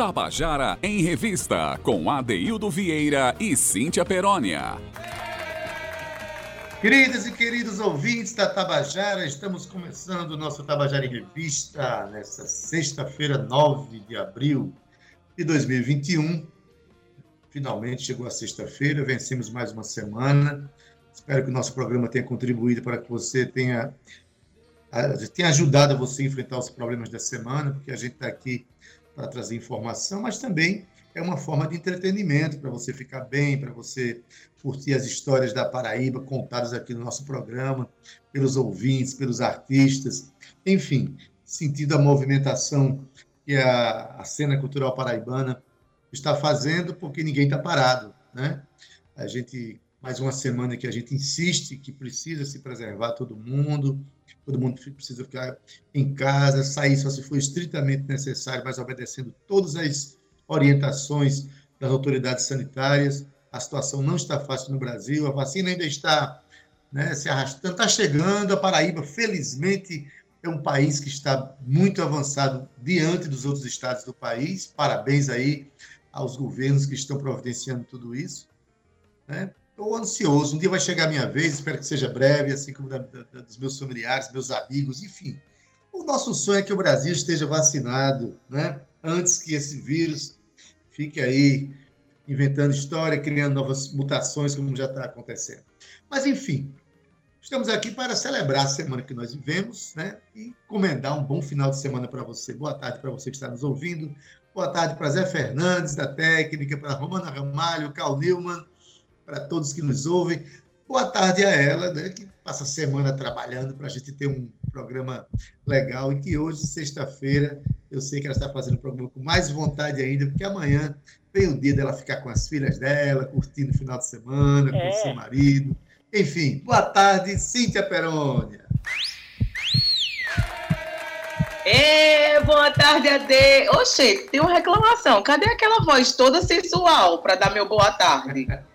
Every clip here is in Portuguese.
Tabajara em Revista, com Adeildo Vieira e Cíntia Perónia. Queridas e queridos ouvintes da Tabajara, estamos começando o nosso Tabajara em Revista nesta sexta-feira, 9 de abril de 2021. Finalmente chegou a sexta-feira, vencemos mais uma semana. Espero que o nosso programa tenha contribuído para que você tenha, tenha ajudado você a enfrentar os problemas da semana, porque a gente está aqui para trazer informação, mas também é uma forma de entretenimento para você ficar bem, para você curtir as histórias da Paraíba contadas aqui no nosso programa, pelos ouvintes, pelos artistas, enfim, sentindo a movimentação que a, a cena cultural paraibana está fazendo, porque ninguém está parado, né? A gente mais uma semana que a gente insiste que precisa se preservar todo mundo, todo mundo precisa ficar em casa, sair só se for estritamente necessário, mas obedecendo todas as orientações das autoridades sanitárias. A situação não está fácil no Brasil, a vacina ainda está né, se arrastando, está chegando. A Paraíba, felizmente, é um país que está muito avançado diante dos outros estados do país. Parabéns aí aos governos que estão providenciando tudo isso. Né? Estou ansioso. Um dia vai chegar a minha vez, espero que seja breve, assim como da, da, dos meus familiares, meus amigos, enfim. O nosso sonho é que o Brasil esteja vacinado, né? Antes que esse vírus fique aí inventando história, criando novas mutações, como já está acontecendo. Mas, enfim, estamos aqui para celebrar a semana que nós vivemos, né? E comendar um bom final de semana para você. Boa tarde para você que está nos ouvindo. Boa tarde para Zé Fernandes, da técnica, para Romana Ramalho, Carl Newman para todos que nos ouvem. Boa tarde a ela, né, que passa a semana trabalhando para a gente ter um programa legal e que hoje, sexta-feira, eu sei que ela está fazendo o programa com mais vontade ainda, porque amanhã vem o dia dela ficar com as filhas dela, curtindo o final de semana, é. com o seu marido. Enfim, boa tarde, Cíntia Perônia. É, boa tarde, Ade. Oxe, tem uma reclamação. Cadê aquela voz toda sensual para dar meu boa tarde?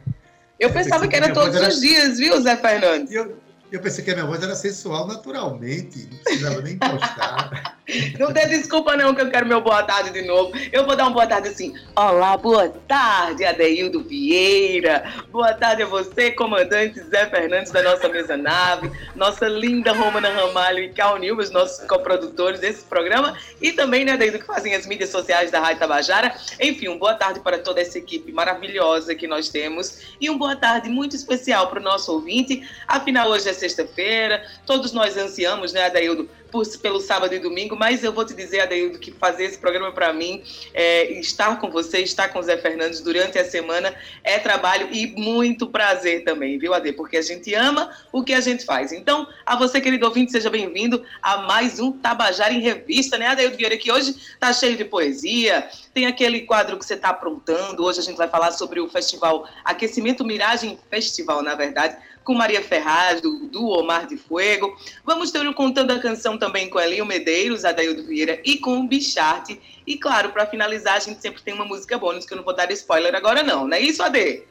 Eu pensava que era todos os dias, viu, Zé Fernandes? Eu, eu pensei que a minha voz era sensual naturalmente, não precisava nem postar. não dê desculpa não que eu quero meu boa tarde de novo. Eu vou dar uma boa tarde assim. Olá, boa tarde, Adeildo Vieira. Boa tarde a você, comandante Zé Fernandes da nossa mesa nave, nossa linda Romana Ramalho e Cal Nilma, os nossos coprodutores desse programa, e também, né, Adeildo, que fazem as mídias sociais da Rádio Tabajara. Enfim, uma boa tarde para toda essa equipe maravilhosa que nós temos e uma boa tarde muito especial para o nosso ouvinte. Afinal, hoje é sexta-feira, todos nós ansiamos, né, Adaildo, por, pelo sábado e domingo, mas eu vou te dizer, Adaildo, que fazer esse programa para mim, é, estar com você, estar com o Zé Fernandes durante a semana, é trabalho e muito prazer também, viu, Ade? Porque a gente ama o que a gente faz. Então, a você, querido ouvinte, seja bem-vindo a mais um Tabajara em Revista, né, Adaildo Vieira, que hoje tá cheio de poesia, tem aquele quadro que você está aprontando, hoje a gente vai falar sobre o festival Aquecimento Miragem Festival, na verdade, com Maria Ferraz, do, do Omar de Fuego. Vamos ter o Contando a Canção também com Elinho Medeiros, Adaildo Vieira e com o Bicharte. E claro, para finalizar, a gente sempre tem uma música bônus, que eu não vou dar spoiler agora não, não é isso, Ade?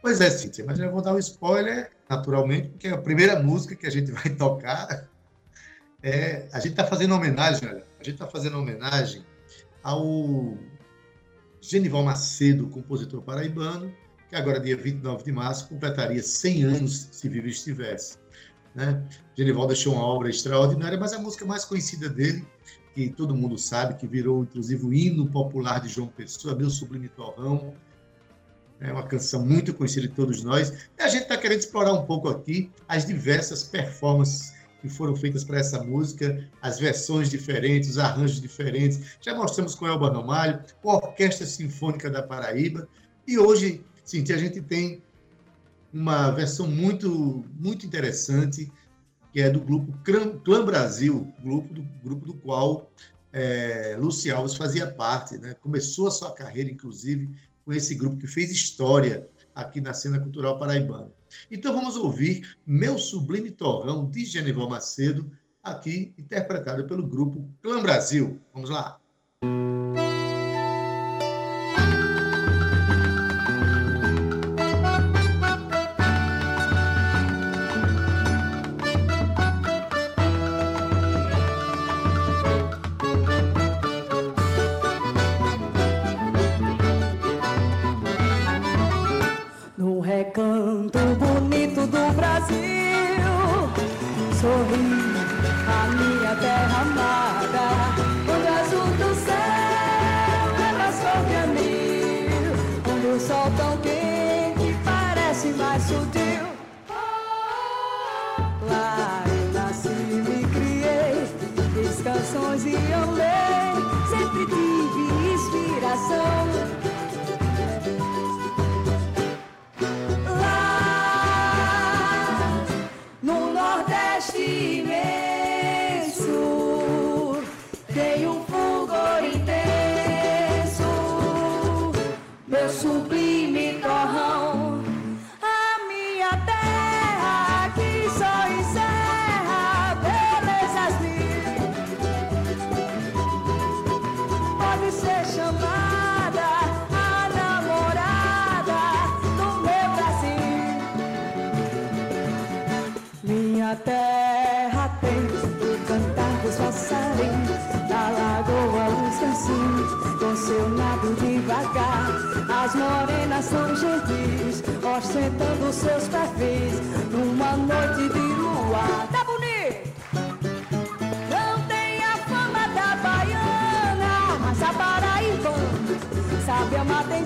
Pois é, Cíntia, mas eu vou dar um spoiler, naturalmente, porque a primeira música que a gente vai tocar é... A gente está fazendo homenagem, olha, a gente está fazendo homenagem ao Genival Macedo, compositor paraibano, que agora, dia 29 de março, completaria 100 anos se vivo estivesse. Né? Genival deixou uma obra extraordinária, mas a música mais conhecida dele, que todo mundo sabe, que virou inclusive o hino popular de João Pessoa, Meu Sublime Torrão, é uma canção muito conhecida de todos nós. E a gente está querendo explorar um pouco aqui as diversas performances que foram feitas para essa música, as versões diferentes, os arranjos diferentes. Já mostramos com Elba Nomalho, com a Orquestra Sinfônica da Paraíba, e hoje Sim, a gente tem uma versão muito, muito interessante, que é do grupo Clã Brasil, grupo do, grupo do qual é, Luci Alves fazia parte. Né? Começou a sua carreira, inclusive, com esse grupo que fez história aqui na cena cultural paraibana. Então vamos ouvir Meu Sublime Torrão, de Genival Macedo, aqui interpretado pelo grupo Clã Brasil. Vamos lá. sorrir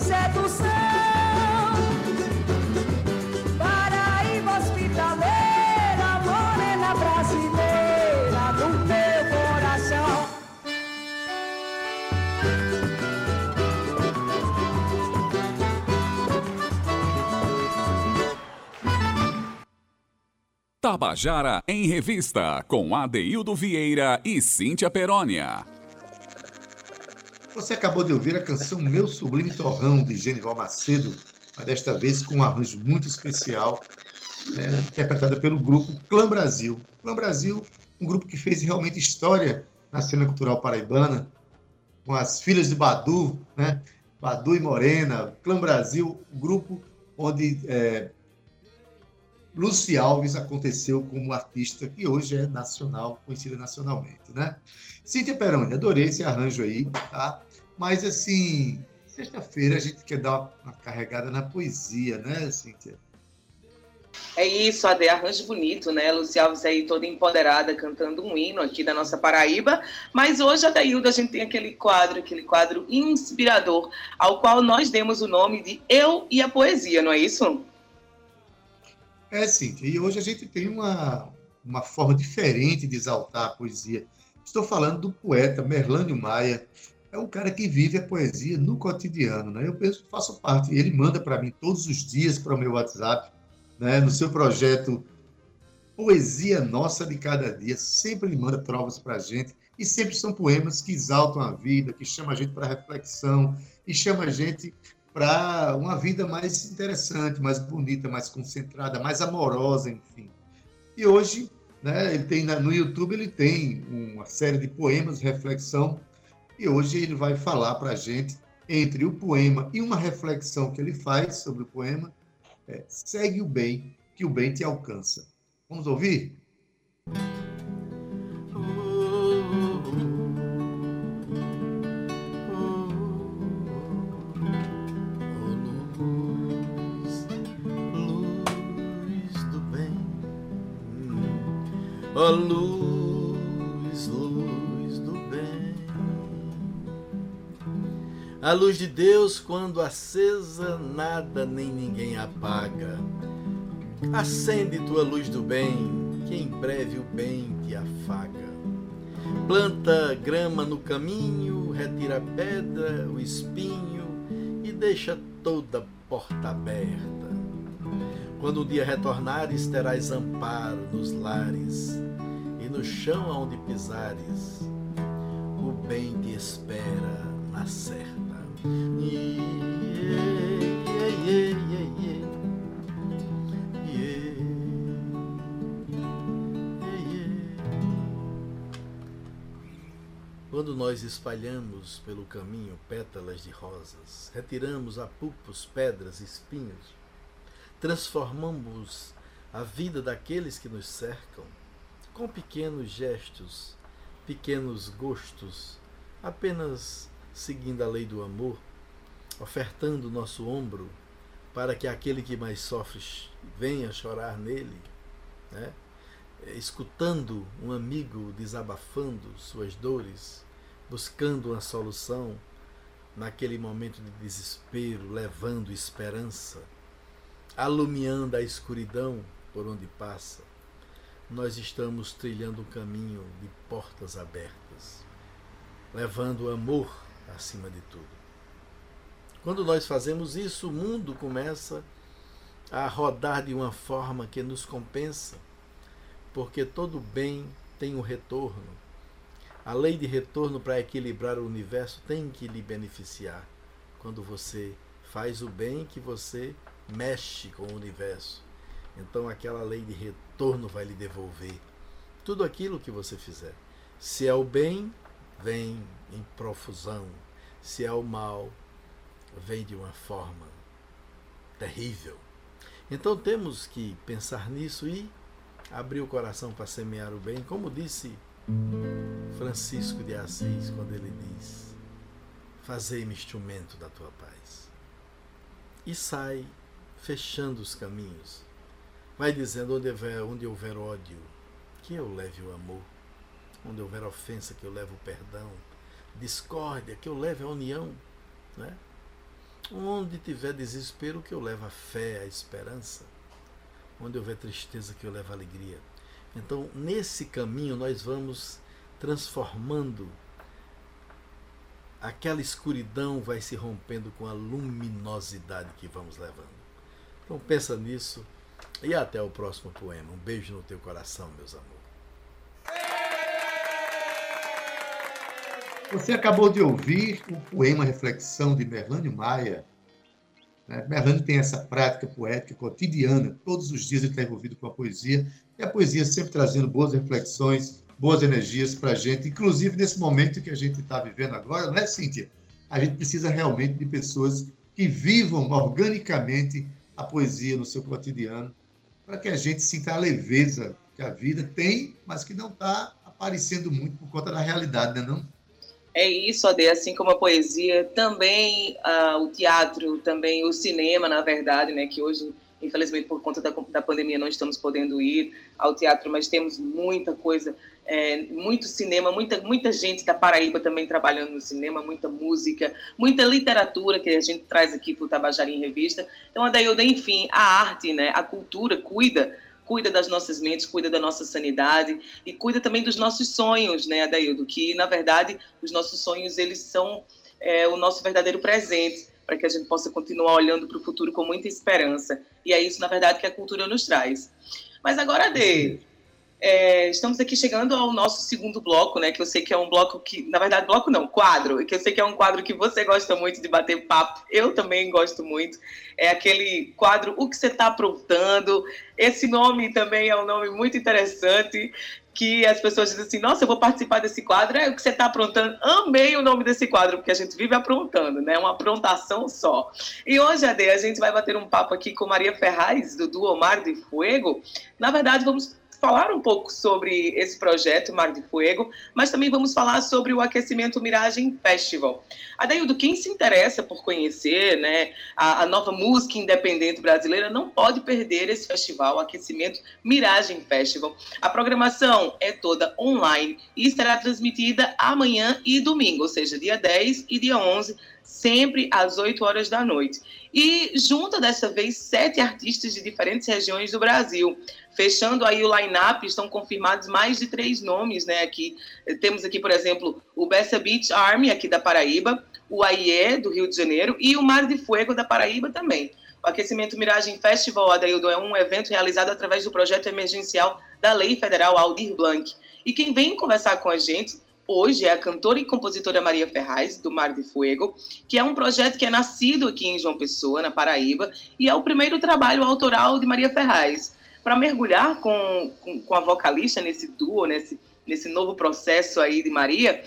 amar, tem sedução. Tabajara em Revista, com Adeildo Vieira e Cíntia Perónia. Você acabou de ouvir a canção Meu Sublime Torrão, de Genival Macedo, mas desta vez com um arranjo muito especial, né, interpretada pelo grupo Clã Brasil. Clã Brasil, um grupo que fez realmente história na cena cultural paraibana, com as filhas de Badu, né? Badu e Morena, Clã Brasil, um grupo onde é, Lucy Alves aconteceu como artista que hoje é nacional, conhecida nacionalmente, né? Cíntia Peroni, adorei esse arranjo aí, tá? Mas, assim, sexta-feira a gente quer dar uma carregada na poesia, né, Cíntia? É isso, Ade, arranjo bonito, né? Luci Alves aí toda empoderada, cantando um hino aqui da nossa Paraíba. Mas hoje, Adaildo, a gente tem aquele quadro, aquele quadro inspirador, ao qual nós demos o nome de Eu e a Poesia, não é isso? É, sim. E hoje a gente tem uma, uma forma diferente de exaltar a poesia. Estou falando do poeta Merlânio Maia. É um cara que vive a poesia no cotidiano, né? Eu penso, faço parte. Ele manda para mim todos os dias para o meu WhatsApp, né? No seu projeto Poesia Nossa de Cada Dia. Sempre ele manda provas para a gente. E sempre são poemas que exaltam a vida, que chamam a gente para reflexão, e chama a gente para uma vida mais interessante, mais bonita, mais concentrada, mais amorosa, enfim. E hoje, né, ele tem no YouTube ele tem uma série de poemas, reflexão, e hoje ele vai falar para a gente entre o poema e uma reflexão que ele faz sobre o poema, é, segue o bem, que o bem te alcança. Vamos ouvir? Ó luz, luz do bem. A luz de Deus, quando acesa, nada nem ninguém apaga. Acende tua luz do bem, que em breve o bem te afaga. Planta grama no caminho, retira a pedra, o espinho e deixa toda porta aberta. Quando um dia retornares, terás amparo nos lares no chão aonde pisares, o bem te espera na certa. Quando nós espalhamos pelo caminho pétalas de rosas, retiramos a pulpos, pedras, espinhos, transformamos a vida daqueles que nos cercam, com pequenos gestos, pequenos gostos, apenas seguindo a lei do amor, ofertando nosso ombro para que aquele que mais sofre venha chorar nele, né? escutando um amigo desabafando suas dores, buscando uma solução naquele momento de desespero, levando esperança, alumiando a escuridão por onde passa, nós estamos trilhando um caminho de portas abertas, levando amor acima de tudo. Quando nós fazemos isso, o mundo começa a rodar de uma forma que nos compensa, porque todo bem tem um retorno. A lei de retorno para equilibrar o universo tem que lhe beneficiar. Quando você faz o bem, que você mexe com o universo. Então aquela lei de retorno vai lhe devolver tudo aquilo que você fizer. Se é o bem, vem em profusão. Se é o mal, vem de uma forma terrível. Então temos que pensar nisso e abrir o coração para semear o bem, como disse Francisco de Assis quando ele diz: Fazei-me instrumento da tua paz. E sai fechando os caminhos. Vai dizendo onde houver, onde houver ódio, que eu leve o amor. Onde houver ofensa, que eu leve o perdão. Discórdia, que eu leve a união. Né? Onde tiver desespero, que eu leve a fé, a esperança. Onde houver tristeza, que eu leve a alegria. Então, nesse caminho, nós vamos transformando. Aquela escuridão vai se rompendo com a luminosidade que vamos levando. Então, pensa nisso e até o próximo poema. Um beijo no teu coração, meus amores. Você acabou de ouvir o poema Reflexão de Merlânio Maia. Né? Merlânio tem essa prática poética cotidiana, todos os dias ele está envolvido com a poesia, e a poesia sempre trazendo boas reflexões, boas energias para a gente, inclusive nesse momento que a gente está vivendo agora, não é, Cíntia? A gente precisa realmente de pessoas que vivam organicamente a poesia no seu cotidiano, para que a gente sinta a leveza que a vida tem, mas que não está aparecendo muito por conta da realidade, né, não? É isso, Ade, assim como a poesia, também uh, o teatro, também o cinema, na verdade, né, que hoje, infelizmente, por conta da, da pandemia, não estamos podendo ir ao teatro, mas temos muita coisa, é, muito cinema, muita, muita gente da Paraíba também trabalhando no cinema, muita música, muita literatura que a gente traz aqui para o Tabajara em Revista. Então, Adailda, enfim, a arte, né, a cultura cuida cuida das nossas mentes, cuida da nossa sanidade e cuida também dos nossos sonhos, né, Adaildo? Que, na verdade, os nossos sonhos, eles são é, o nosso verdadeiro presente para que a gente possa continuar olhando para o futuro com muita esperança. E é isso, na verdade, que a cultura nos traz. Mas agora, Ade, é, estamos aqui chegando ao nosso segundo bloco, né? Que eu sei que é um bloco que, na verdade, bloco não, quadro, que eu sei que é um quadro que você gosta muito de bater papo, eu também gosto muito. É aquele quadro O que você está aprontando. Esse nome também é um nome muito interessante. Que as pessoas dizem assim: Nossa, eu vou participar desse quadro. É o que você está aprontando. Amei o nome desse quadro, porque a gente vive aprontando, né? Uma aprontação só. E hoje, Ade, a gente vai bater um papo aqui com Maria Ferraz, do Duo Mar de Fuego. Na verdade, vamos falar um pouco sobre esse projeto Mar de Fuego, mas também vamos falar sobre o Aquecimento Miragem Festival. Adaildo, quem se interessa por conhecer né, a, a, nova música independente brasileira não pode perder esse festival, Aquecimento Miragem Festival. A programação é toda online e será transmitida amanhã e domingo, ou seja, dia 10 e dia 11, sempre às 8 horas da noite. E junta dessa vez sete artistas de diferentes regiões do Brasil. Fechando aí o line-up, estão confirmados mais de três nomes, né? Aqui temos aqui, por exemplo, o Bessa Beach Army, aqui da Paraíba, o AIE, do Rio de Janeiro, e o Mar de Fuego, da Paraíba também. O Aquecimento Miragem Festival, Adaildo, é um evento realizado através do projeto emergencial da Lei Federal Aldir Blanc. E quem vem conversar com a gente hoje é a cantora e compositora Maria Ferraz, do Mar de Fuego, que é um projeto que é nascido aqui em João Pessoa, na Paraíba, e é o primeiro trabalho autoral de Maria Ferraz para mergulhar com, com, com, a vocalista nesse duo, nesse, nesse novo processo aí de Maria,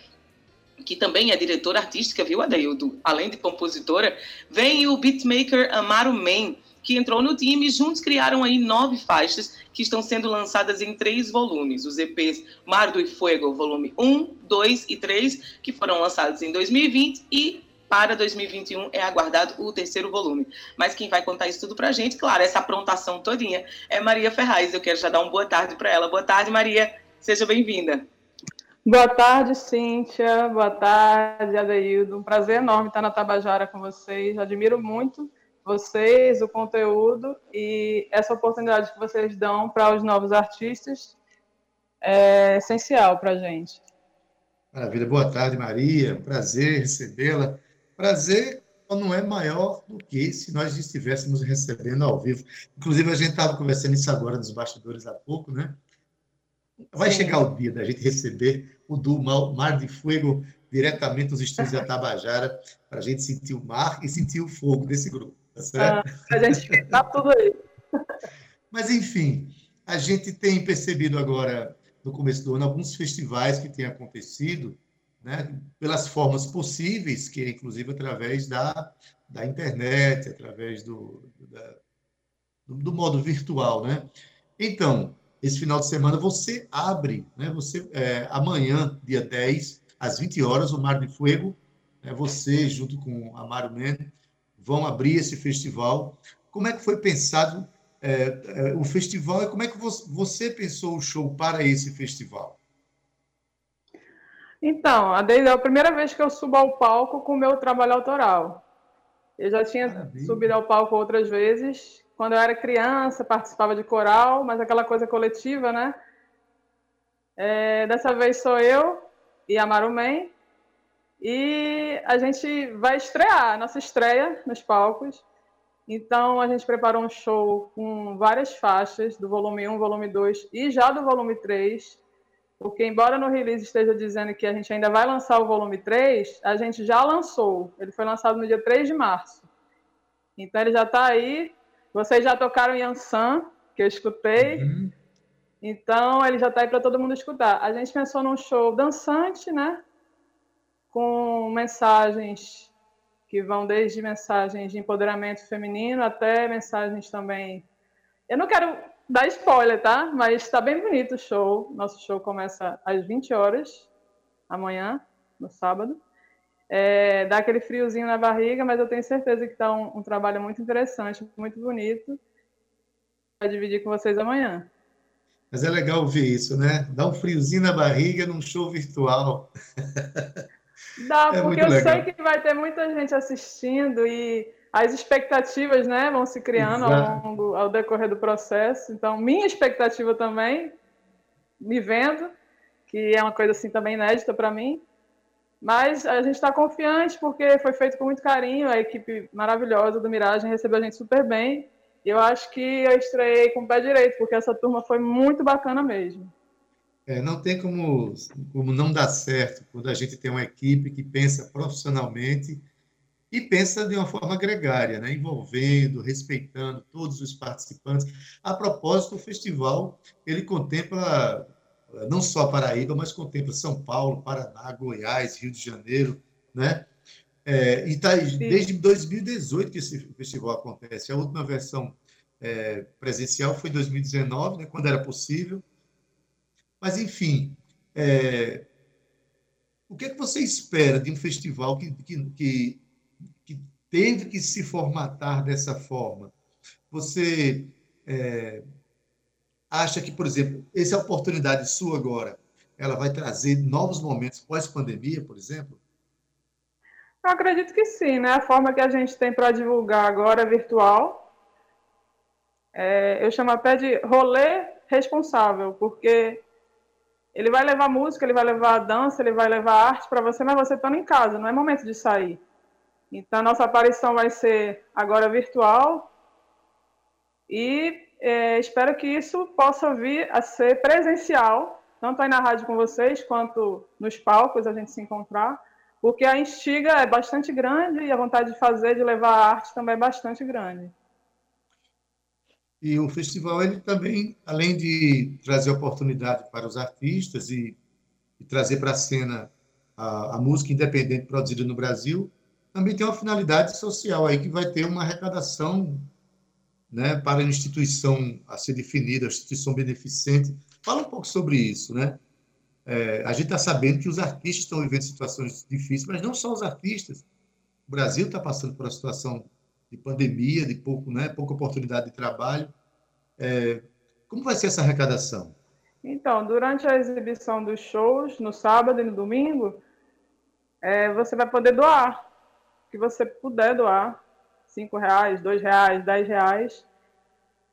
que também é diretora artística, viu, Adeildo? Além de compositora, vem o beatmaker Amaro Man, que entrou no time juntos criaram aí nove faixas que estão sendo lançadas em três volumes. Os EPs Mar do e Fuego, volume 1, 2 e 3, que foram lançados em 2020 e para 2021 é aguardado o terceiro volume. Mas quem vai contar isso tudo para a gente, claro, essa aprontação todinha, é Maria Ferraz. Eu quero já dar uma boa tarde para ela. Boa tarde, Maria. Seja bem-vinda. Boa tarde, Cíntia. Boa tarde, Adeildo. Um prazer enorme estar na Tabajara com vocês. Admiro muito vocês, o conteúdo e essa oportunidade que vocês dão para os novos artistas é essencial para a gente. Maravilha. Boa tarde, Maria. Prazer recebê-la. Prazer não é maior do que se nós estivéssemos recebendo ao vivo. Inclusive, a gente estava conversando isso agora nos bastidores há pouco, né? Vai Sim. chegar o dia da gente receber o do Mar de Fuego diretamente nos estúdios da Tabajara, para a gente sentir o mar e sentir o fogo desse grupo. Tá? Ah, a gente dá tudo aí. Mas, enfim, a gente tem percebido agora, no começo do ano, alguns festivais que têm acontecido, né, pelas formas possíveis, que é inclusive através da, da internet, através do, da, do, do modo virtual. Né? Então, esse final de semana você abre, né? Você é, amanhã, dia 10, às 20 horas, o Mar de Fuego, né? você junto com a Mário Men vão abrir esse festival. Como é que foi pensado é, é, o festival e como é que você, pensou o show para esse festival? Então, desde a primeira vez que eu subo ao palco com o meu trabalho autoral. Eu já tinha Maravilha. subido ao palco outras vezes, quando eu era criança, participava de coral, mas aquela coisa coletiva, né? É, dessa vez sou eu e a Marumen. E a gente vai estrear, nossa estreia nos palcos. Então, a gente preparou um show com várias faixas, do volume 1, volume 2 e já do volume 3. Porque, embora no release esteja dizendo que a gente ainda vai lançar o volume 3, a gente já lançou. Ele foi lançado no dia 3 de março. Então, ele já está aí vocês já tocaram Yansan, que eu escutei. Uhum. Então, ele já está aí para todo mundo escutar. A gente pensou num show dançante, né? Com mensagens que vão desde mensagens de empoderamento feminino até mensagens também. Eu não quero dar spoiler, tá? Mas está bem bonito o show. Nosso show começa às 20 horas amanhã, no sábado. É, dá aquele friozinho na barriga, mas eu tenho certeza que está um, um, trabalho muito interessante, muito bonito. Vou dividir com vocês amanhã. Mas é legal ver isso, né? Dá um friozinho na barriga num show virtual. Dá, é porque eu legal. sei que vai ter muita gente assistindo e as expectativas né, vão se criando ao, longo, ao decorrer do processo. Então, minha expectativa também, me vendo, que é uma coisa assim também inédita para mim, mas a gente está confiante porque foi feito com muito carinho, a equipe maravilhosa do Miragem recebeu a gente super bem. E eu acho que eu estreiei com o pé direito, porque essa turma foi muito bacana mesmo. É, não tem como, como não dar certo quando a gente tem uma equipe que pensa profissionalmente e pensa de uma forma gregária, né? envolvendo, respeitando todos os participantes. A propósito, o festival ele contempla não só Paraíba, mas contempla São Paulo, Paraná, Goiás, Rio de Janeiro, né? É, e tá desde 2018 que esse festival acontece. A última versão é, presencial foi em 2019, né, quando era possível. Mas, enfim, é, o que, é que você espera de um festival que, que, que, que teve que se formatar dessa forma? Você é, acha que, por exemplo, essa oportunidade sua agora, ela vai trazer novos momentos pós-pandemia, por exemplo? Eu acredito que sim, né? A forma que a gente tem para divulgar agora é virtual. É, eu chamo até de rolê responsável, porque ele vai levar música, ele vai levar dança, ele vai levar arte para você, mas você está em casa, não é momento de sair. Então, a nossa aparição vai ser agora virtual e é, espero que isso possa vir a ser presencial, tanto aí na rádio com vocês, quanto nos palcos a gente se encontrar, porque a instiga é bastante grande e a vontade de fazer, de levar a arte também é bastante grande. E o festival, ele também, além de trazer oportunidade para os artistas e, e trazer para a cena a, música independente produzida no Brasil, também tem uma finalidade social aí que vai ter uma arrecadação né, para a instituição a ser definida, a instituição beneficente. Fala um pouco sobre isso, né? É, a gente está sabendo que os artistas estão vivendo situações difíceis, mas não só os artistas. O Brasil está passando por uma situação de pandemia, de pouco, né, pouca oportunidade de trabalho. É, como vai ser essa arrecadação? Então, durante a exibição dos shows, no sábado e no domingo, é, você vai poder doar, o que você puder doar, cinco reais, dois reais, dez reais,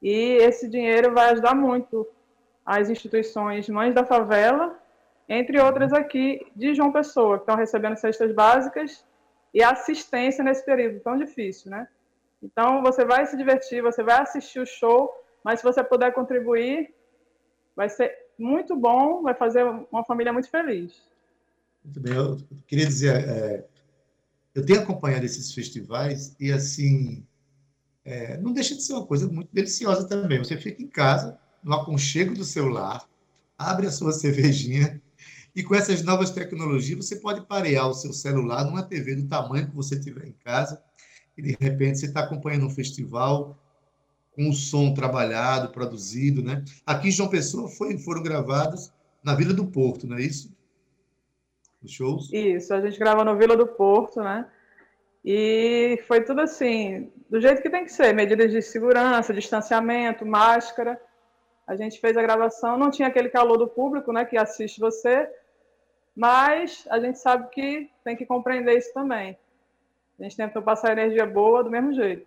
e esse dinheiro vai ajudar muito as instituições Mães da Favela, entre outras aqui de João Pessoa, que estão recebendo cestas básicas e assistência nesse período tão difícil, né? Então, você vai se divertir, você vai assistir o show, mas se você puder contribuir, vai ser muito bom, vai fazer uma família muito feliz. Muito bem, eu queria dizer, é, eu tenho acompanhado esses festivais e, assim, é, não deixa de ser uma coisa muito deliciosa também. Você fica em casa, no aconchego do seu lar, abre a sua cervejinha e com essas novas tecnologias você pode parear o seu celular numa TV do tamanho que você tiver em casa e de repente você está acompanhando um festival com o som trabalhado, produzido, né? Aqui em João Pessoa foi, foram gravados na Vila do Porto, não é isso? Os shows? Isso, a gente grava no Vila do Porto, né? E foi tudo assim, do jeito que tem que ser, medidas de segurança, distanciamento, máscara. A gente fez a gravação, não tinha aquele calor do público, né, que assiste você, mas a gente sabe que tem que compreender isso também. A gente tentou passar energia boa do mesmo jeito.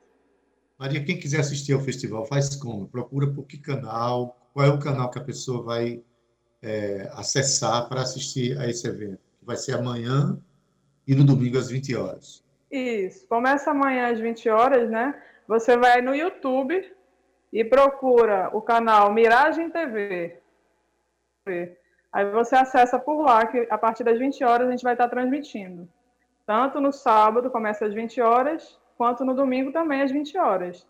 Maria, quem quiser assistir ao festival, faz como? Procura por que canal? Qual é o canal que a pessoa vai é, acessar para assistir a esse evento? Vai ser amanhã e no domingo às 20 horas. Isso. Começa amanhã às 20 horas, né? Você vai no YouTube e procura o canal Miragem TV. Aí você acessa por lá, que a partir das 20 horas a gente vai estar transmitindo. Tanto no sábado, começa às 20 horas, quanto no domingo também às 20 horas.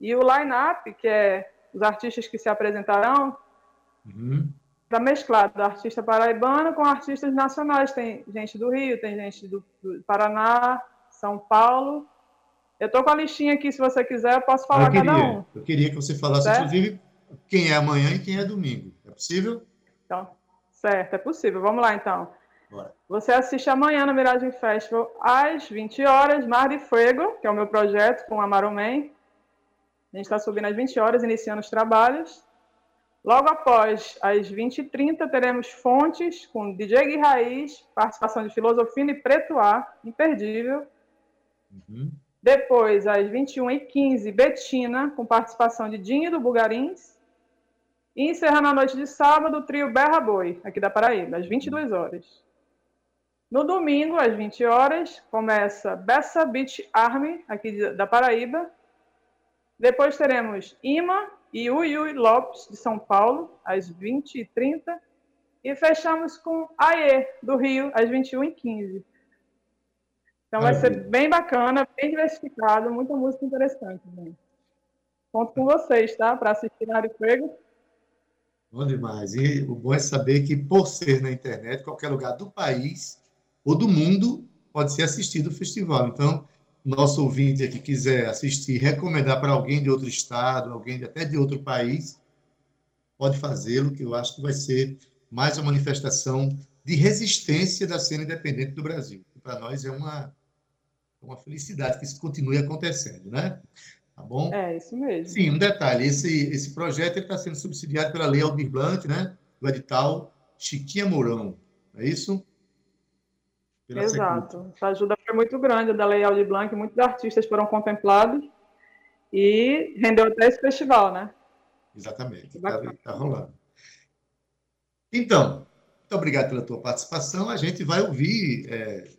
E o line-up, que é os artistas que se apresentarão, Uhum. está mesclado artista paraibano com artistas nacionais. Tem gente do Rio, tem gente do, do Paraná, São Paulo. Eu estou com a listinha aqui, se você quiser, eu posso falar eu queria, cada um. Eu queria que você falasse, Certo? inclusive, quem é amanhã e quem é domingo. É possível? Então, certo, é possível. Vamos lá, então. Bora. Você assiste amanhã no Miragem Festival às 20 horas, Mar de Fuego, que é o meu projeto com a Marumen. A gente está subindo às 20 horas, iniciando os trabalhos. Logo após, às 20h30, teremos Fontes com DJ Gui Raiz, participação de Filosofina e Preto A, imperdível. Uhum. Depois, às 21h15, Betina, com participação de Dinho do Bugarins. E encerrando a noite de sábado, o trio Berra Boi, aqui da Paraíba, às 22 horas. No domingo, às 20 horas, começa Bessa Beach Army, aqui da Paraíba. Depois teremos Ima e Uyui Lopes, de São Paulo, às 20h30. E fechamos com Aê, do Rio, às 21h15. Então vai ser bem bacana, bem diversificado, muita música interessante. Né? Conto com vocês, tá? Para assistir na Área Fuego. Bom demais. E o bom é saber que, por ser na internet, qualquer lugar do país ou do mundo pode ser assistido o festival. Então, nosso ouvinte que quiser assistir, recomendar para alguém de outro estado, alguém até de outro país, pode fazê-lo, que eu acho que vai ser mais uma manifestação de resistência da cena independente do Brasil. Para nós é uma, uma felicidade que isso continue acontecendo, né? Tá bom? É, isso mesmo. Sim, um detalhe, esse, esse projeto está sendo subsidiado pela Lei Aldir Blanc, né? Do edital Chiquinha Mourão, é isso? Exato. Essa ajuda foi muito grande da Lei Aldir Blanc, muitos artistas foram contemplados e rendeu até esse festival, né? Exatamente, está rolando. Então, muito obrigado pela tua participação. A gente vai ouvir, é,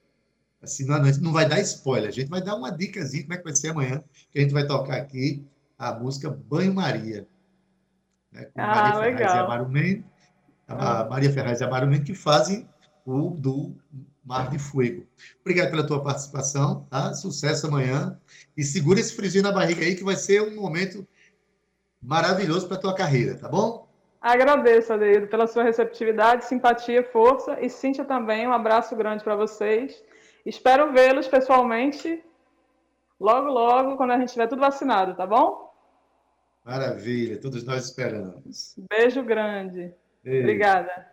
assim, não, não vai dar spoiler, a gente vai dar uma dicasinha como é que vai ser amanhã, que a gente vai tocar aqui a música Banho Maria. Né, com Ah, Maria Ferraz e legal. Amaro Mendes, a Ah. Maria Ferraz e Amaro Mendes, que fazem o do Mar de Fuego. Obrigado pela tua participação, tá? Sucesso amanhã. E segura esse friozinho na barriga aí, que vai ser um momento maravilhoso para a tua carreira, tá bom? Agradeço, Adeildo, pela sua receptividade, simpatia, força e Cíntia também. Um abraço grande para vocês. Espero vê-los pessoalmente logo, logo, quando a gente estiver tudo vacinado, tá bom? Maravilha, todos nós esperamos. Beijo grande. Obrigada.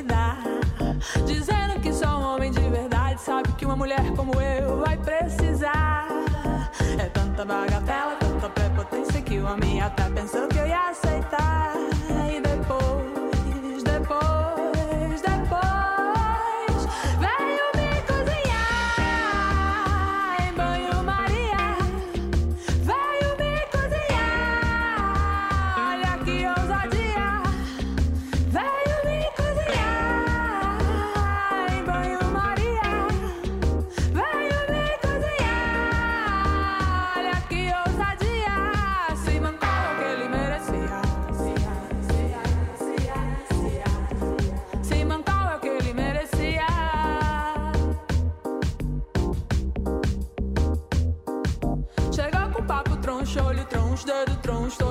Dizendo que só um homem de verdade sabe que uma mulher como eu vai precisar. É tanta bagatela, tanta prepotência que o homem até pensou que eu ia aceitar. E depois. troncha, olho troncha, dedo troncha,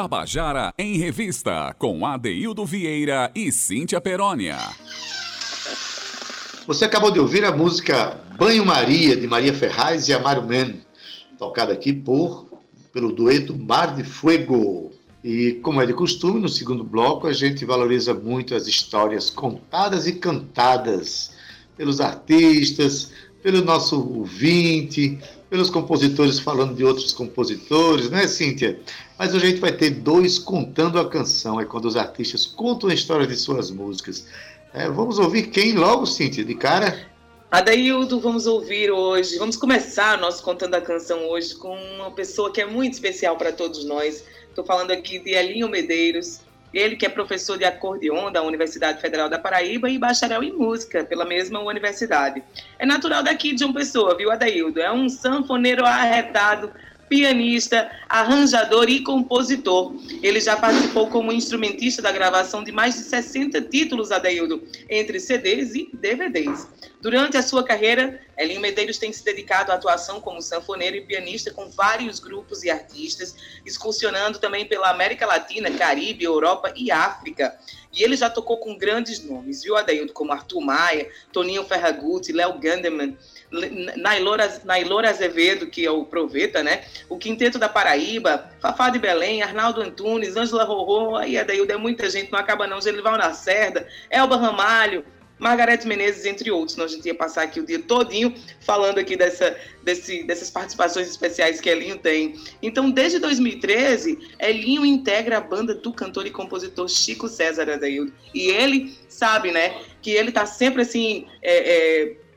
Tabajara em Revista, com Adeildo Vieira e Cíntia Perónia. Você acabou de ouvir a música Banho Maria, de Maria Ferraz e Amaro Men, tocada aqui por pelo dueto Mar de Fuego. E, como é de costume, no segundo bloco a gente valoriza muito as histórias contadas e cantadas pelos artistas, pelo nosso ouvinte, pelos compositores falando de outros compositores, né, Cíntia? Mas hoje a gente vai ter dois contando a canção, é quando os artistas contam a história de suas músicas. É, vamos ouvir quem logo, Cíntia, de cara? Adaildo, vamos ouvir hoje, vamos começar nosso Contando a Canção hoje com uma pessoa que é muito especial para todos nós. Estou falando aqui de Elinho Medeiros, ele que é professor de acordeon da Universidade Federal da Paraíba e bacharel em música pela mesma universidade. É natural daqui de uma pessoa, viu, Adaildo? É um sanfoneiro arretado, pianista, arranjador e compositor. Ele já participou como instrumentista da gravação de mais de 60 títulos, Adaildo, entre CDs e DVDs. Durante a sua carreira, Elinho Medeiros tem se dedicado à atuação como sanfoneiro e pianista com vários grupos e artistas, excursionando também pela América Latina, Caribe, Europa e África. E ele já tocou com grandes nomes, viu, Adaildo, como Arthur Maia, Toninho Ferragutti, Léo Gandeman, Nailor Azevedo, que é o Proveta, né? O Quinteto da Paraíba, Fafá de Belém, Arnaldo Antunes, Ângela Rorô, aí Adaildo, é muita gente, não acaba não, Genival Lacerda, Elba Ramalho, Margarete Menezes, entre outros. Nós a gente ia passar aqui o dia todinho falando aqui dessa, desse, dessas participações especiais que Elinho tem. Então, desde 2013, Elinho integra a banda do cantor e compositor Chico César Adaildo. E ele sabe, né, que ele está sempre assim... É, é,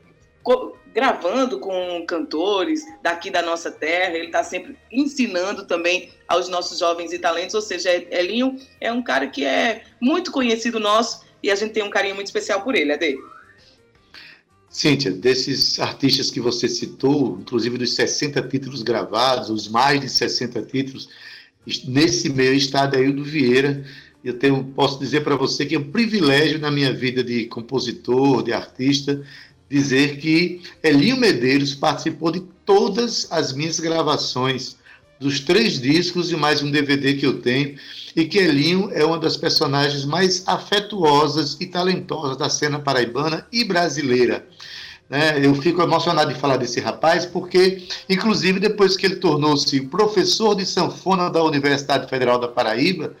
gravando com cantores daqui da nossa terra, ele está sempre ensinando também aos nossos jovens e talentos, ou seja, Elinho é um cara que é muito conhecido nosso e a gente tem um carinho muito especial por ele, Ade. Cíntia, desses artistas que você citou, inclusive dos 60 títulos gravados, os mais de 60 títulos, nesse meio está Adaildo Vieira. Eu tenho, posso dizer para você que é um privilégio na minha vida de compositor, de artista, dizer que Elinho Medeiros participou de todas as minhas gravações, dos três discos e mais um DVD que eu tenho, e que Elinho é uma das personagens mais afetuosas e talentosas da cena paraibana e brasileira. Né? Eu fico emocionado de falar desse rapaz, porque, inclusive, depois que ele tornou-se professor de sanfona da Universidade Federal da Paraíba,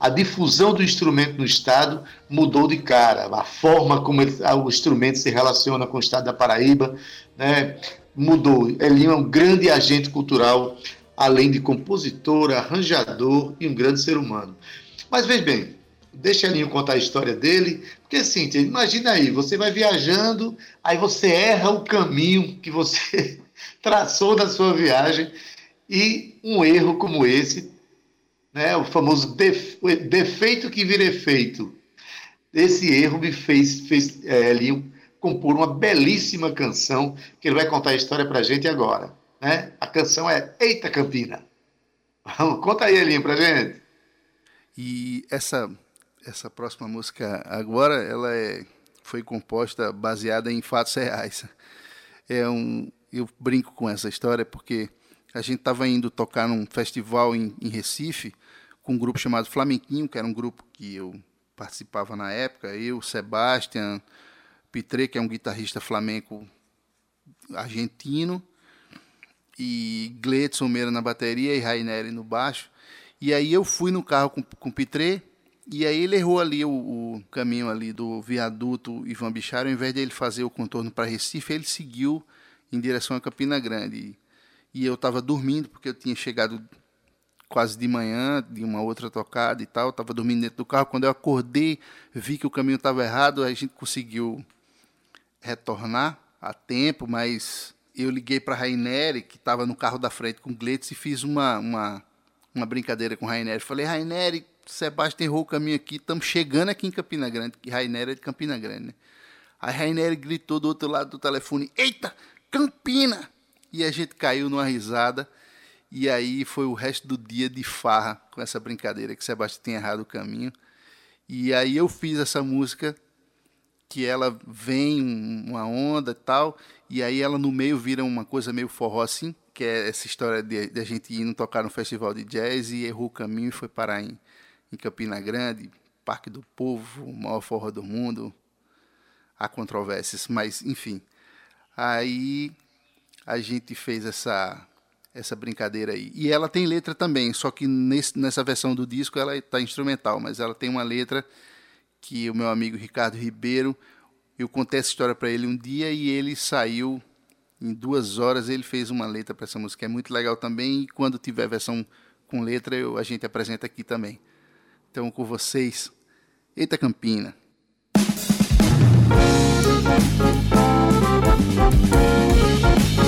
a difusão do instrumento no Estado mudou de cara. A forma como ele, o instrumento se relaciona com o Estado da Paraíba né, mudou. Elinho é um grande agente cultural, além de compositor, arranjador e um grande ser humano. Mas veja bem, Deixa Elinho contar a história dele, porque assim, imagina aí, você vai viajando, aí você erra o caminho que você traçou na sua viagem, e um erro como esse, né, o famoso defeito que vira efeito, esse erro me fez, fez é, Elinho compor uma belíssima canção, que ele vai contar a história pra gente agora. Né? A canção é Eita Campina. Conta aí, Elinho, pra gente. E essa essa próxima música agora, ela é, foi composta baseada em fatos reais. É um, eu brinco com essa história porque a gente estava indo tocar num festival em, em, Recife com um grupo chamado Flamenquinho, que era um grupo que eu participava na época, eu, Sebastian, Pitre, que é um guitarrista flamenco argentino, e Gletson Meira na bateria e Raineri no baixo. E aí eu fui no carro com, com Pitre e aí ele errou ali o, o caminho ali do viaduto Ivan Bichara, ao invés de ele fazer o contorno para Recife, ele seguiu em direção a Campina Grande. E, eu estava dormindo, porque eu tinha chegado quase de manhã, de uma outra tocada e tal, estava dormindo dentro do carro. Quando eu acordei, vi que o caminho estava errado, a gente conseguiu retornar a tempo, mas eu liguei para a Raineri, que estava no carro da frente com o Gleitz, e fiz uma, uma, uma brincadeira com a Raineri. Falei, Raineri, Sebastião errou o caminho aqui, estamos chegando aqui em Campina Grande, que Rainer é de Campina Grande, né? Aí Rainer gritou do outro lado do telefone: Eita, Campina! E a gente caiu numa risada. E aí foi o resto do dia de farra com essa brincadeira que Sebastião tinha errado o caminho. E aí eu fiz essa música que ela vem uma onda e tal, e aí ela no meio vira uma coisa meio forró assim, que é essa história de, de a gente ir tocar no festival de jazz e errou o caminho e foi parar em, em Campina Grande, Parque do Povo, o maior forró do mundo. Há controvérsias, mas enfim. Aí a gente fez essa essa brincadeira aí. E ela tem letra também, só que nesse, nessa versão do disco ela está instrumental, mas ela tem uma letra que o meu amigo Ricardo Ribeiro, eu contei essa história para ele um dia e ele saiu em duas horas ele fez uma letra para essa música, é muito legal também. E quando tiver versão com letra, eu, a gente apresenta aqui também. Então, com vocês, Eita Campina. Música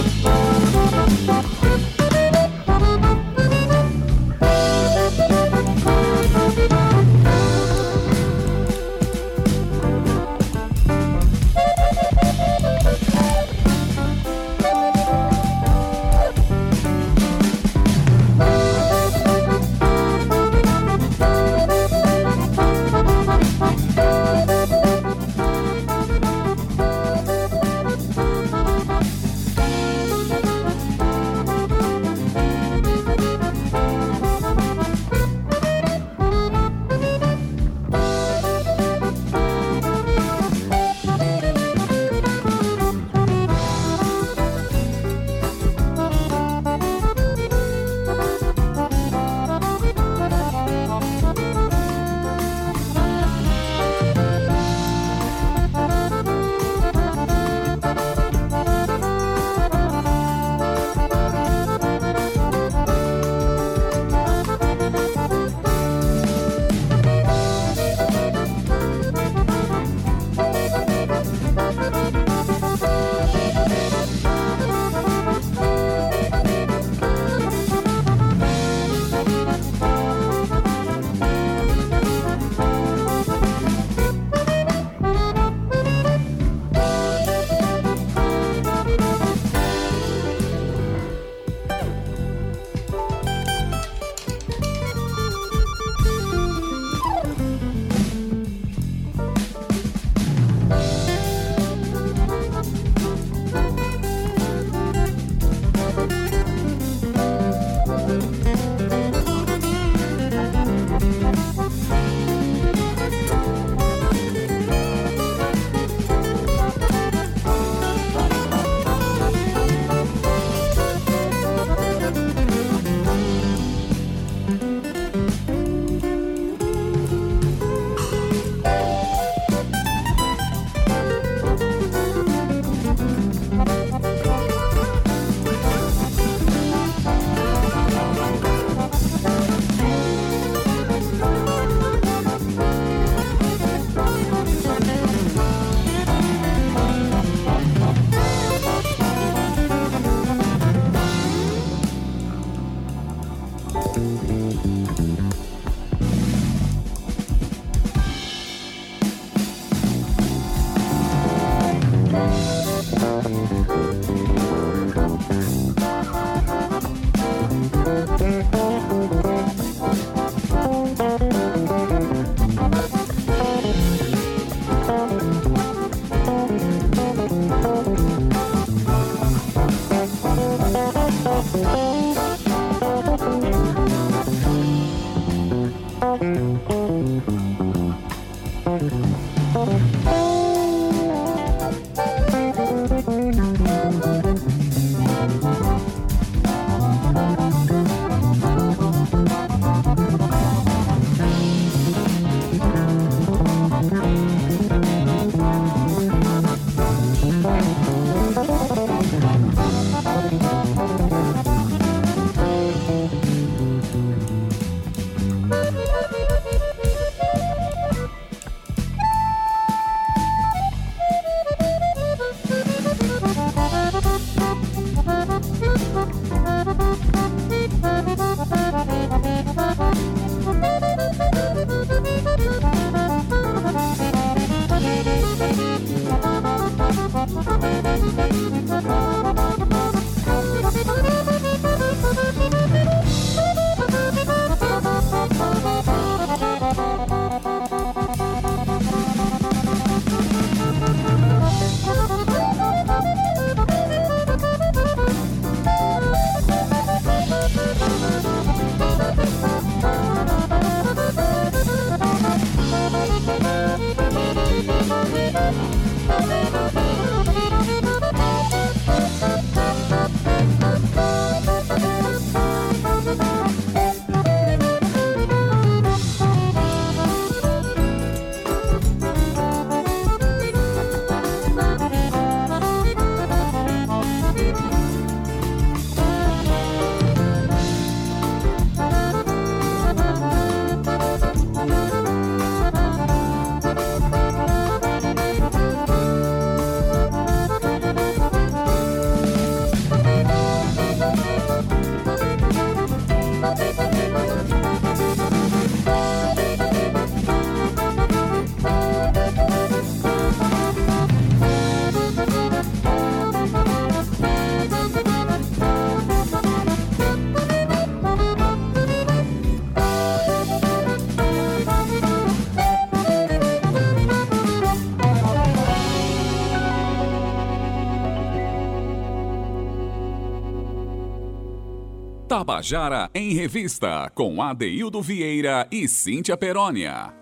Tabajara em Revista, com Adeildo Vieira e Cíntia Perónia.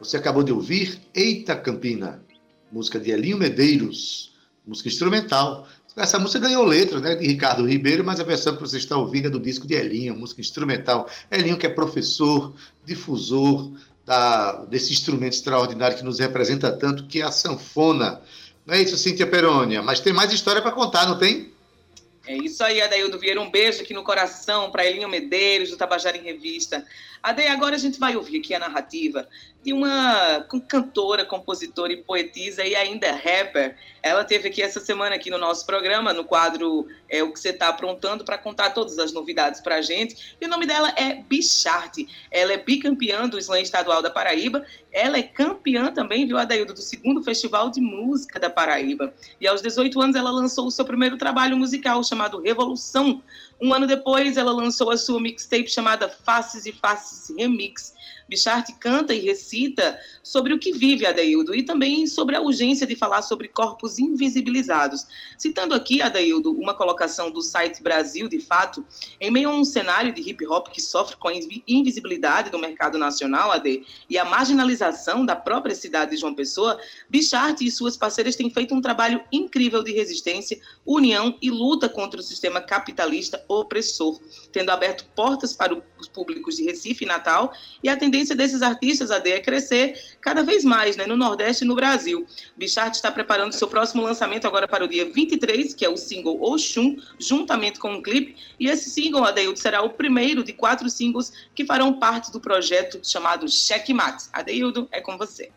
Você acabou de ouvir Eita Campina, música de Elinho Medeiros, música instrumental. Essa música ganhou letra, né, de Ricardo Ribeiro, mas a versão que você está ouvindo é do disco de Elinho, música instrumental. Elinho que é professor, difusor da, desse instrumento extraordinário que nos representa tanto, que é a sanfona. Não é isso, Cíntia Perônia? Mas tem mais história para contar, não tem? É isso aí, Adaildo Vieira. Um beijo aqui no coração para Elinho Medeiros, do Tabajara em Revista. Ade, agora a gente vai ouvir aqui a narrativa de uma cantora, compositora e poetisa e ainda rapper. Ela teve aqui essa semana aqui no nosso programa, no quadro é, O que você está aprontando, para contar todas as novidades para a gente. E o nome dela é Bicharte. Ela é bicampeã do Slam Estadual da Paraíba. Ela é campeã também, viu, Adaildo, do segundo Festival de Música da Paraíba. E aos 18 anos ela lançou o seu primeiro trabalho musical, chamado Revolução. Um ano depois, ela lançou a sua mixtape chamada Faces e Faces Remix, Bichart canta e recita sobre o que vive Adaildo e também sobre a urgência de falar sobre corpos invisibilizados. Citando aqui, Adaildo, uma colocação do site Brasil, de fato, em meio a um cenário de hip hop que sofre com a invisibilidade do mercado nacional, AD, e a marginalização da própria cidade de João Pessoa, Bichart e suas parceiras têm feito um trabalho incrível de resistência, união e luta contra o sistema capitalista opressor, tendo aberto portas para os públicos de Recife e Natal e atendendo tendência desses artistas, AD, é crescer cada vez mais né, no Nordeste e no Brasil. Bichart está preparando seu próximo lançamento agora para o dia 23, que é o single Oxum, juntamente com um clipe. E esse single, Adeildo, será o primeiro de quatro singles que farão parte do projeto chamado Checkmate. Adeildo, é com você.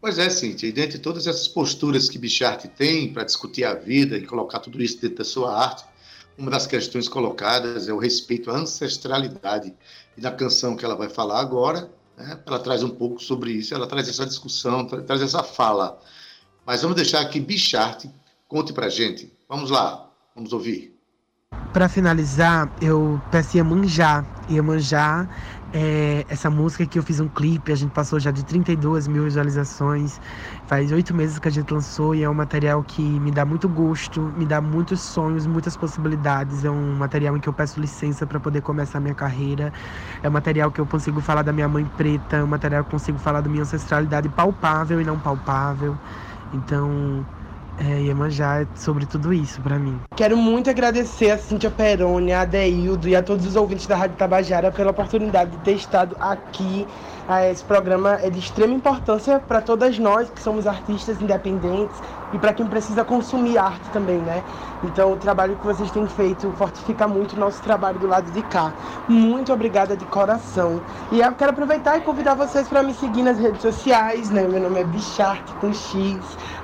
Pois é, Cíntia, e dentre todas essas posturas que Bichart tem para discutir a vida e colocar tudo isso dentro da sua arte, uma das questões colocadas é o respeito à ancestralidade. E na canção que ela vai falar agora, né, ela traz um pouco sobre isso, ela traz essa discussão, traz essa fala. Mas vamos deixar que Bichart conte para gente. Vamos lá, vamos ouvir. Para finalizar, eu peço Iemanjá. Iemanjá é, essa música que eu fiz um clipe, a gente passou já de 32 mil visualizações. Faz oito meses que a gente lançou e é um material que me dá muito gosto, me dá muitos sonhos, muitas possibilidades. É um material em que eu peço licença para poder começar a minha carreira. É um material que eu consigo falar da minha mãe preta, é um material que eu consigo falar da minha ancestralidade palpável e não palpável. Então, é, Iemanjá é sobre tudo isso para mim. Quero muito agradecer a Cíntia Peroni, a Adeildo e a todos os ouvintes da Rádio Tabajara pela oportunidade de ter estado aqui. Ah, esse programa é de extrema importância para todas nós que somos artistas independentes e para quem precisa consumir arte também, né? Então, o trabalho que vocês têm feito fortifica muito o nosso trabalho do lado de cá. Muito obrigada de coração. E eu quero aproveitar e convidar vocês para me seguir nas redes sociais, né? Meu nome é Bichart com X.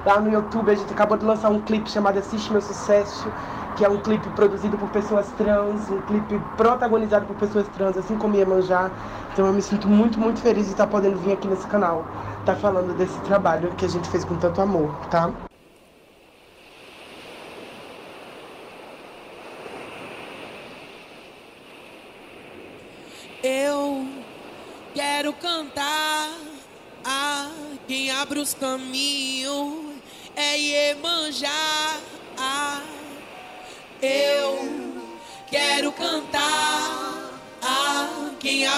Lá no YouTube a gente acabou de lançar um clipe chamado Assiste Meu Sucesso, que é um clipe produzido por pessoas trans, um clipe protagonizado por pessoas trans, assim como Iemanjá. Então eu me sinto muito, muito feliz de estar podendo vir aqui nesse canal, estar tá falando desse trabalho que a gente fez com tanto amor, tá? Eu quero cantar a quem abre os caminhos é Iemanjá. Eu quero cantar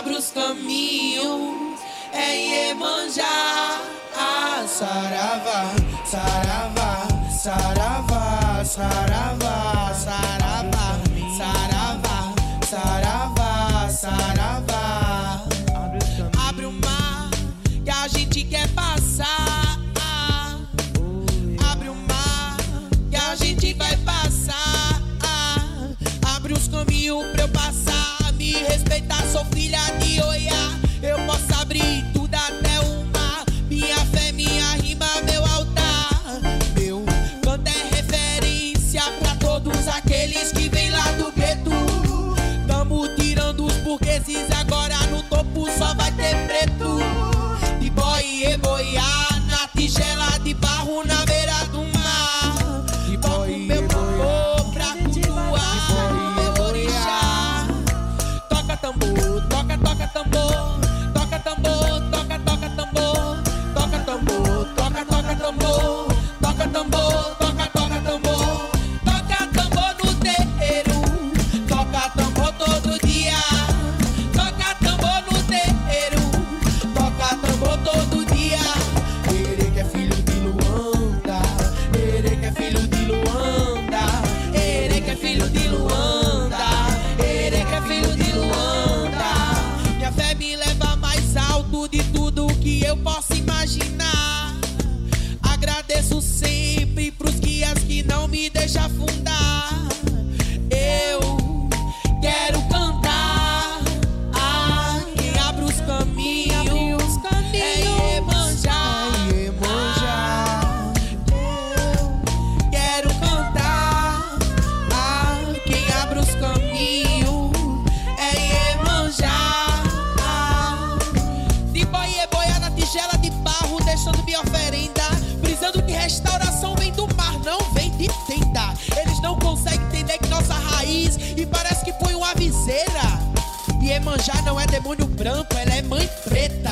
abre os caminhos é Iemanjá. Saravá, saravá, saravá, saravá, saravá, saravá, saravá, saravá. Abre o mar que a gente quer passar. Abre o mar que a gente vai passar. Abre os caminhos sou filha de Oiá. Eu posso abrir que eu posso imaginar. Agradeço sempre pros guias que não me deixam afundar. E parece que foi uma viseira. Iemanjá não é demônio branco, ela é mãe preta.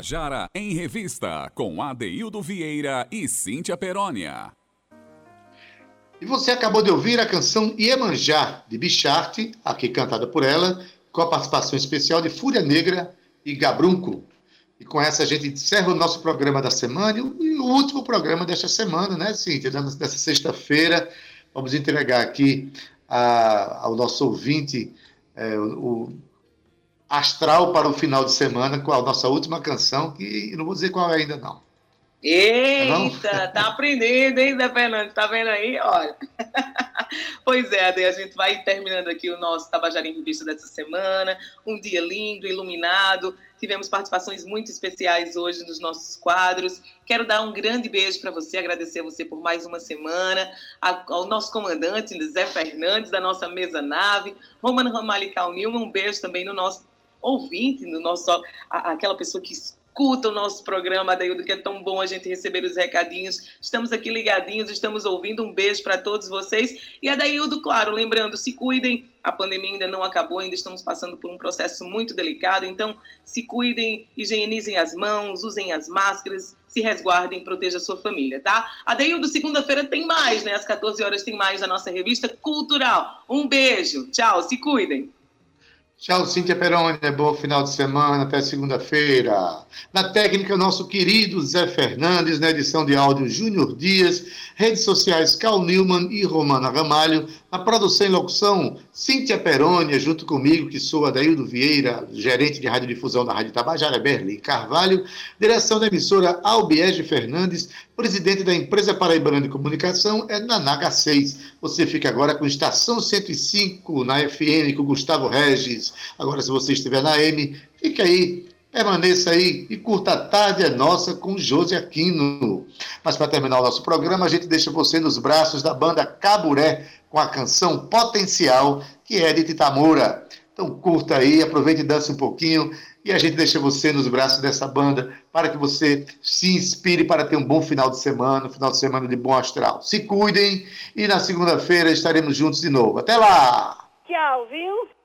Tabajara em Revista, com Adeildo Vieira e Cíntia Perónia. E você acabou de ouvir a canção Iemanjá, de Bicharte, aqui cantada por ela, com a participação especial de Fúria Negra e Gabrunco. E com essa a gente encerra o nosso programa da semana e o, último programa desta semana, né, Cíntia? Dessa sexta-feira, vamos entregar aqui a- ao nosso ouvinte é, o astral para o final de semana com a nossa última canção, que não vou dizer qual é ainda não. Eita, tá aprendendo, hein, Zé Fernandes? Tá vendo aí? Olha. pois é, Ade, a gente vai terminando aqui o nosso Tabajara em Revista dessa semana. Um dia lindo, iluminado. Tivemos participações muito especiais hoje nos nossos quadros. Quero dar um grande beijo para você, agradecer a você por mais uma semana, ao nosso comandante Zé Fernandes, da nossa mesa nave, Romano Ramalical Nilman, um beijo também no nosso ouvinte, no nosso, a- aquela pessoa que escuta o nosso programa, Adaildo, que é tão bom a gente receber os recadinhos. Estamos aqui ligadinhos, estamos ouvindo. Um beijo para todos vocês. E Adaildo, claro, lembrando, se cuidem. A pandemia ainda não acabou, ainda estamos passando por um processo muito delicado. Então, se cuidem, higienizem as mãos, usem as máscaras, se resguardem, proteja a sua família, tá? Adaildo, segunda-feira tem mais, né? Às 14 horas tem mais da nossa revista Cultural. Um beijo, tchau, se cuidem. Tchau, Cíntia Peroni. Bom final de semana, até segunda-feira. Na técnica, nosso querido Zé Fernandes, na edição de áudio Júnior Dias, redes sociais Cal Newman e Romana Ramalho, na produção e locução Cíntia Peroni, junto comigo, que sou Adaildo Vieira, gerente de radiodifusão da Rádio Tabajara, Berlim Carvalho, direção da emissora Albiege Fernandes, presidente da empresa paraibana de comunicação, é Nanaga 6. Você fica agora com Estação 105 na FM com Gustavo Regis. Agora, se você estiver na M, fica aí Permaneça aí e curta a tarde é nossa com Josi Aquino. Mas para terminar o nosso programa, a gente deixa você nos braços da banda Caburé com a canção Potencial, que é de Titamura. Então curta aí, aproveite e dance um pouquinho e a gente deixa você nos braços dessa banda para que você se inspire para ter um bom final de semana, um final de semana de bom astral. Se cuidem e na segunda-feira estaremos juntos de novo. Até lá! Tchau, viu?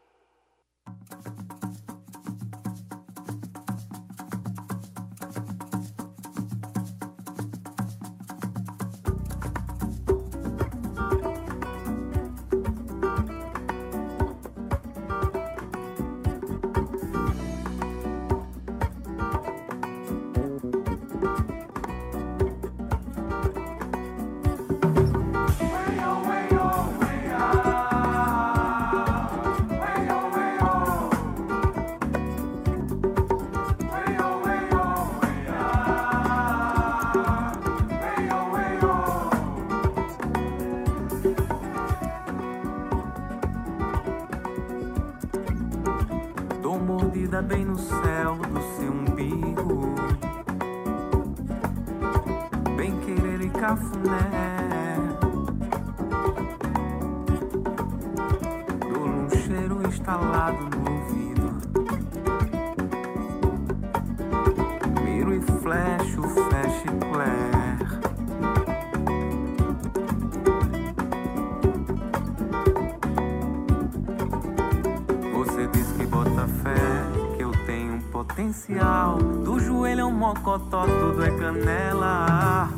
Um mocotó, tudo é canela.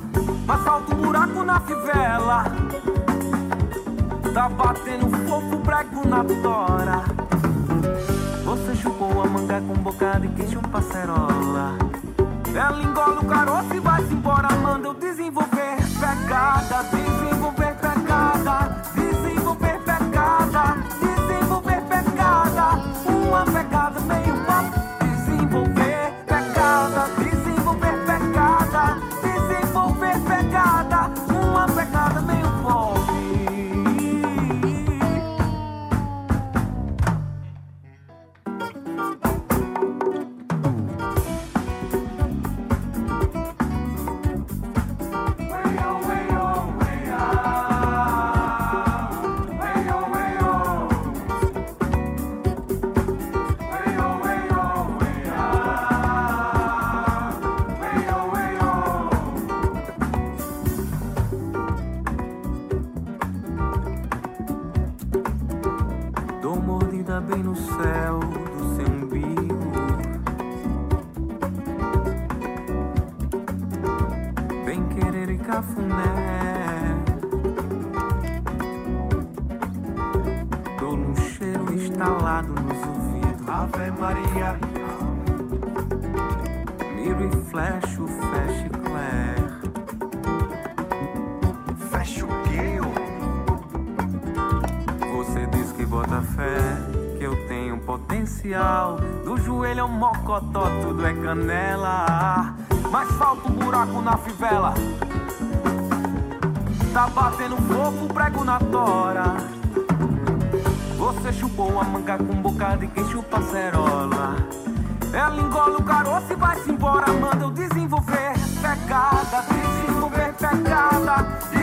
Mas falta um buraco na fivela. Tá batendo fofo, prego na tora. Você chupou a manga com boca de queijo passerola. Ela engole o caroço e vai-se embora. Manda eu desenvolver pegada, desenvolver Miro e flecho, fecho e clair. Fecho o quê? Você diz que bota fé, que eu tenho potencial. Do joelho um mocotó, tudo é canela. Mas falta um buraco na fivela. Tá batendo fofo, prego na tora. Você chupou a manga com boca de queijo passerola. Ela engole o caroço e vai-se embora. Manda eu desenvolver pegada, desenvolver pegada,